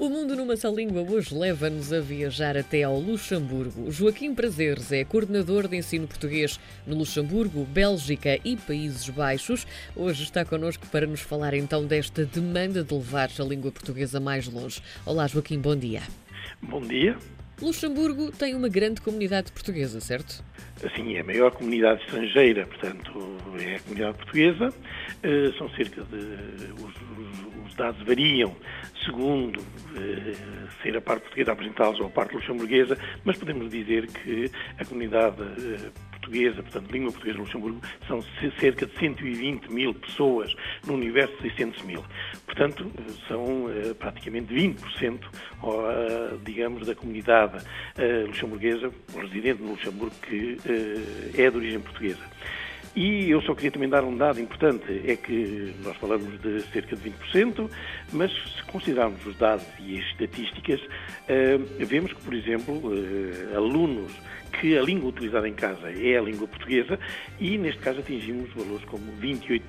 O Mundo numa Só Língua hoje leva-nos a viajar até ao Luxemburgo. Joaquim Prazeres é coordenador de ensino português no Luxemburgo, Bélgica e Países Baixos. Hoje está connosco para nos falar então desta demanda de levar a língua portuguesa mais longe. Olá, Joaquim, bom dia. Bom dia. Luxemburgo tem uma grande comunidade portuguesa, certo? Sim, é a maior comunidade estrangeira, portanto, é a comunidade portuguesa. Uh, são cerca de. Os, os, dados variam segundo uh, ser a parte portuguesa apresentá-los ou a parte luxemburguesa, mas podemos dizer que a comunidade uh, portuguesa, portanto, língua portuguesa de Luxemburgo, são cerca de 120 mil pessoas no universo de 600 mil. Portanto, são uh, praticamente 20%, uh, digamos, da comunidade uh, luxemburguesa, residente no Luxemburgo, que é de origem portuguesa. E eu só queria também dar um dado importante, é que nós falamos de cerca de 20%, mas se considerarmos os dados e as estatísticas, vemos que, por exemplo, alunos que a língua utilizada em casa é a língua portuguesa e, neste caso, atingimos valores como 28%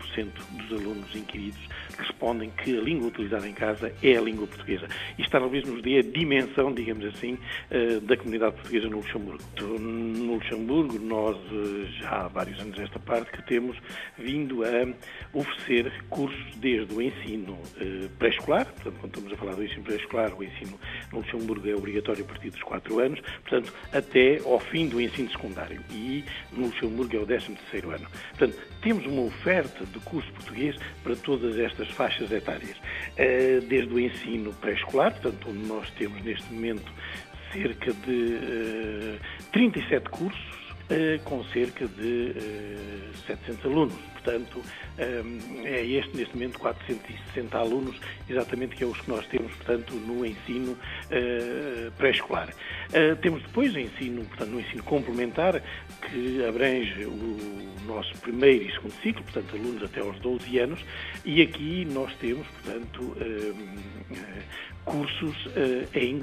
dos alunos inquiridos respondem que a língua utilizada em casa é a língua portuguesa. Isto talvez nos dê a dimensão, digamos assim, eh, da comunidade portuguesa no Luxemburgo. No Luxemburgo, nós eh, já há vários anos esta parte que temos vindo a oferecer cursos desde o ensino eh, pré-escolar, portanto, quando estamos a falar do ensino pré-escolar, o ensino no Luxemburgo é obrigatório a partir dos 4 anos, portanto, até ao fim do ensino secundário e no Luxemburgo é o 13 ano. Portanto, temos uma oferta de curso português para todas estas faixas etárias, eh, desde o ensino pré-escolar, portanto, onde nós temos neste momento cerca de 37 eh, cursos, com cerca de 700 alunos. Portanto, hum, é este, neste momento, 460 alunos, exatamente que é os que nós temos, portanto, no ensino pré-escolar. Temos depois o ensino, portanto, no ensino complementar, que abrange o nosso primeiro e segundo ciclo, portanto, alunos até aos 12 anos, e aqui nós temos, portanto, cursos em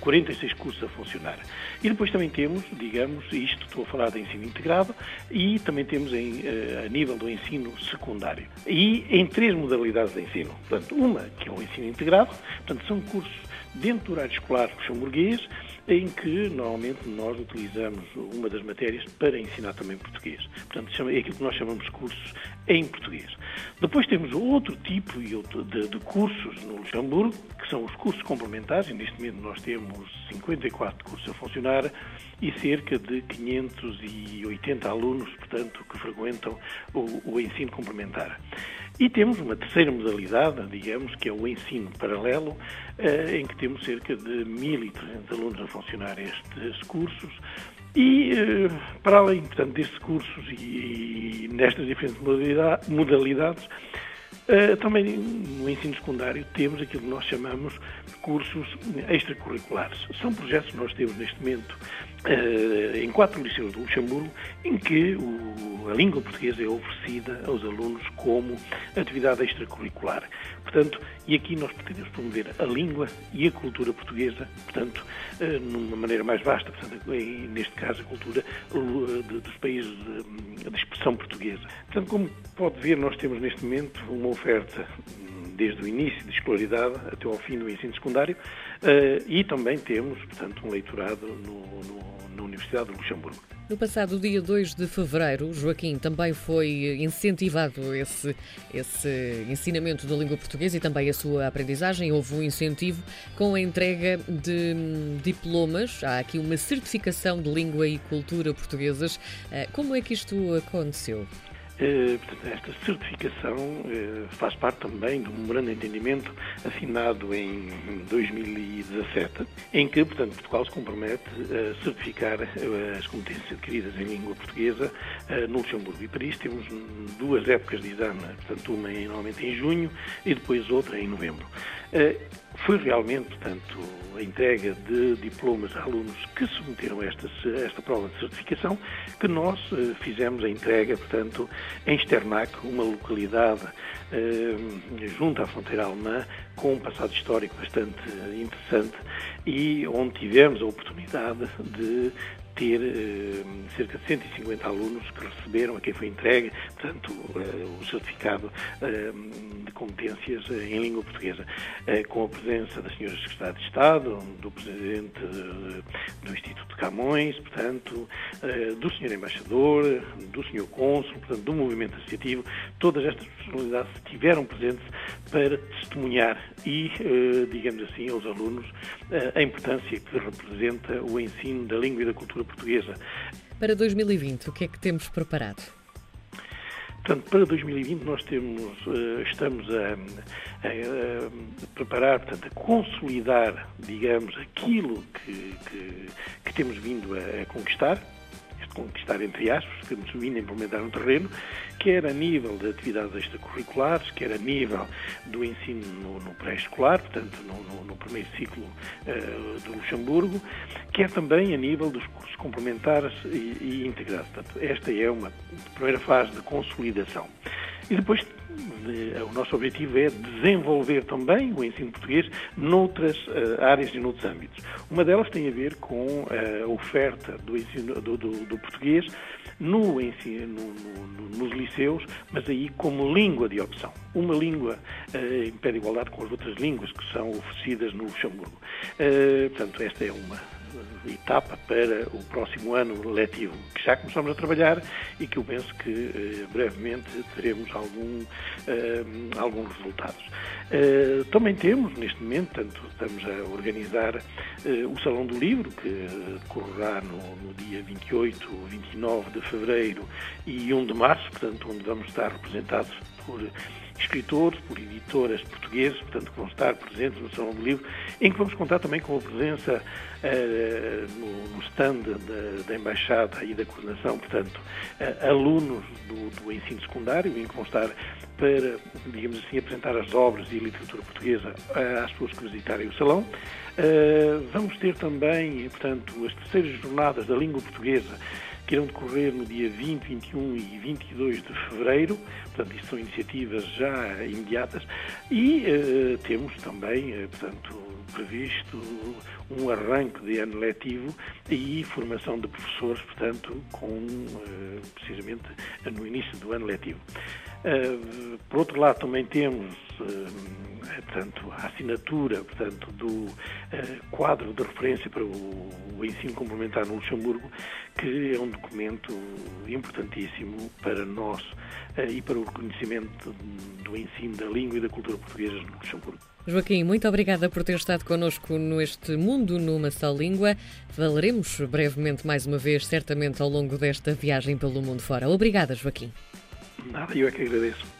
46 cursos a funcionar. E depois também temos, digamos, isto estou a falar de ensino integrado, e também temos em, a nível do ensino secundário. E em três modalidades de ensino. Portanto, uma que é o ensino integrado, portanto, são cursos dentro do horário escolar luxemburguês, em que normalmente nós utilizamos uma das matérias para ensinar também português. Portanto, é aquilo que nós chamamos cursos em português. Depois temos outro tipo de, cursos no Luxemburgo, que são os cursos complementares, e neste momento nós temos 54 cursos a funcionar e cerca de 580 alunos, portanto, que frequentam o ensino complementar. E temos uma terceira modalidade, digamos, que é o ensino paralelo, eh, em que temos cerca de 1.300 alunos a funcionar estes cursos. E, eh, para além, portanto, destes cursos e nestas diferentes modalidades, eh, também no ensino secundário temos aquilo que nós chamamos de cursos extracurriculares. São projetos que nós temos neste momento em quatro liceus do Luxemburgo, em que a língua portuguesa é oferecida aos alunos como atividade extracurricular. Portanto, e aqui nós pretendemos promover a língua e a cultura portuguesa, portanto, eh, numa maneira mais vasta, portanto, neste caso a cultura dos países de expressão portuguesa. Portanto, como pode ver, nós temos neste momento uma oferta desde o início de escolaridade até ao fim do ensino secundário uh, e também temos, portanto, um leitorado no, no, na Universidade de Luxemburgo. No passado dia 2 de fevereiro, Joaquim, também foi incentivado esse, esse ensinamento da língua portuguesa e também a sua aprendizagem. Houve um incentivo com a entrega de hum, diplomas. Há aqui uma certificação de língua e cultura portuguesas. Eh, como é que isto aconteceu? Eh, esta certificação eh, faz parte também do memorando de entendimento assinado em 2017, em que, portanto, Portugal se compromete a certificar eh, as competências adquiridas em língua portuguesa no Luxemburgo. E para isso temos duas épocas de exame, portanto, uma normalmente em junho e depois outra em novembro. Foi realmente, portanto, a entrega de diplomas a alunos que submeteram esta, esta prova de certificação que nós eh, fizemos a entrega, portanto, em Sternac, uma localidade eh, junto à fronteira alemã, com um passado histórico bastante interessante e onde tivemos a oportunidade de ter eh, cerca de 150 alunos que receberam, a quem foi entregue, portanto, eh, o certificado eh, de competências em língua portuguesa, com a presença da senhora Secretária de Estado, do Presidente do Instituto de Camões, portanto, do Senhor Embaixador, do Senhor Cônsul, portanto, do movimento associativo, todas estas personalidades estiveram presentes para testemunhar e, digamos assim, aos alunos a importância que representa o ensino da língua e da cultura portuguesa. Para 2020, o que é que temos preparado? Portanto, para 2020 nós temos, eh, estamos a, a, a, preparar, portanto, a consolidar, digamos, aquilo que, que, que temos vindo a, conquistar, conquistar, entre aspas, que a implementar no terreno, quer a nível de atividades extracurriculares, quer a nível do ensino no, no pré-escolar, portanto, no, no, no, primeiro ciclo uh, do Luxemburgo, quer também a nível dos cursos complementares e, e integrados. Portanto, esta é uma primeira fase de consolidação. E depois o nosso objetivo é desenvolver também o ensino português noutras uh, áreas e noutros âmbitos. Uma delas tem a ver com uh, a oferta do ensino do, do, do português no ensino, no, no, nos liceus, mas aí como língua de opção. Uma língua uh, em pé de igualdade com as outras línguas que são oferecidas no Luxemburgo. portanto, esta é uma etapa para o próximo ano letivo, que já começamos a trabalhar e que eu penso que eh, brevemente teremos algum, eh, alguns resultados. Eh, também temos, neste momento, tanto estamos a organizar o Salão do Livro, que decorrerá no, no, dia 28, 29 de fevereiro e 1 de março, portanto, onde vamos estar representados por escritores, por editoras portugueses, portanto, que vão estar presentes no Salão do Livro, em que vamos contar também com a presença uh, no, no, stand da, da, Embaixada e da Coordenação, portanto, uh, alunos do, do, ensino secundário, em que vão estar para, digamos assim, apresentar as obras e literatura portuguesa às pessoas que visitarem o Salão. Uh, vamos ter também, portanto, as terceiras jornadas da língua portuguesa, que irão decorrer no dia 20, 21 e 22 de fevereiro. Portanto, isto são iniciativas já imediatas. E uh, temos também, uh, portanto, previsto um arranque de ano letivo e formação de professores, portanto, com uh, precisamente no início do ano letivo. por outro lado, também temos portanto, a assinatura portanto, do uh, quadro de referência para o, o, ensino complementar no Luxemburgo, que é um documento importantíssimo para nós uh, e para o reconhecimento do ensino da língua e da cultura portuguesas no Luxemburgo. Joaquim, muito obrigada por ter estado connosco neste Mundo numa só língua. Falaremos brevemente mais uma vez, certamente ao longo desta viagem pelo mundo fora. Obrigada, Joaquim. Nada, eu é que agradeço.